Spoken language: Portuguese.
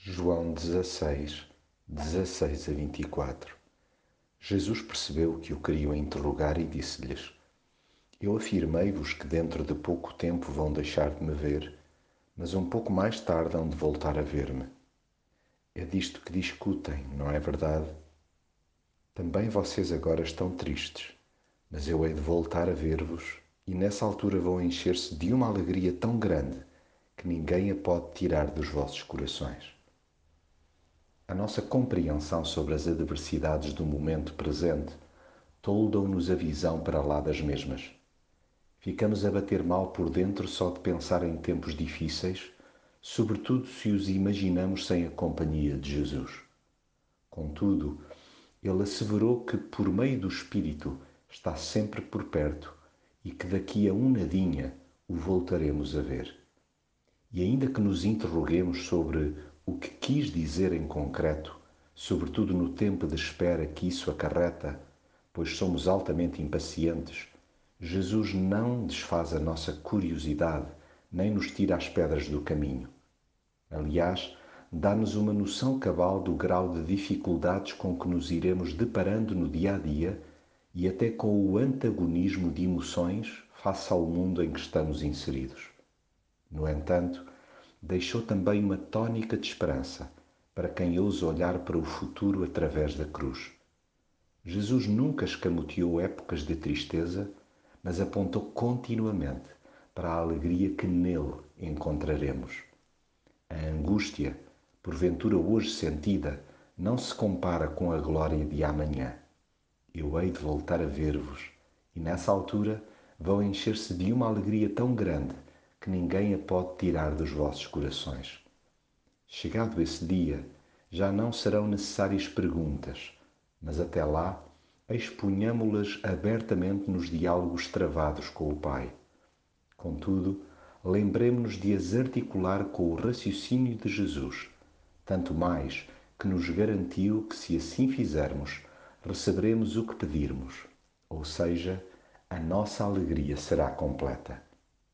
João 16, 16 a 24 Jesus percebeu que o queriam interrogar e disse-lhes: Eu afirmei-vos que dentro de pouco tempo vão deixar de me ver, mas um pouco mais tarde hão de voltar a ver-me. É disto que discutem, não é verdade? Também vocês agora estão tristes, mas eu hei de voltar a ver-vos e nessa altura vão encher-se de uma alegria tão grande que ninguém a pode tirar dos vossos corações. A nossa compreensão sobre as adversidades do momento presente toldam-nos a visão para lá das mesmas. Ficamos a bater mal por dentro só de pensar em tempos difíceis, sobretudo se os imaginamos sem a companhia de Jesus. Contudo, ele asseverou que por meio do Espírito está sempre por perto e que daqui a um nadinha o voltaremos a ver. E ainda que nos interroguemos sobre o que quis dizer em concreto, sobretudo no tempo de espera que isso acarreta, pois somos altamente impacientes, Jesus não desfaz a nossa curiosidade nem nos tira as pedras do caminho. Aliás, dá-nos uma noção cabal do grau de dificuldades com que nos iremos deparando no dia a dia e até com o antagonismo de emoções face ao mundo em que estamos inseridos. No entanto, deixou também uma tônica de esperança para quem ousa olhar para o futuro através da cruz. Jesus nunca escamoteou épocas de tristeza, mas apontou continuamente para a alegria que nele encontraremos. A angústia, porventura hoje sentida, não se compara com a glória de amanhã. Eu hei de voltar a ver-vos, e nessa altura vão encher-se de uma alegria tão grande que ninguém a pode tirar dos vossos corações. Chegado esse dia, já não serão necessárias perguntas, mas até lá exponhamo-las abertamente nos diálogos travados com o Pai. Contudo, lembremos-nos de as articular com o raciocínio de Jesus, tanto mais que nos garantiu que, se assim fizermos, receberemos o que pedirmos, ou seja, a nossa alegria será completa.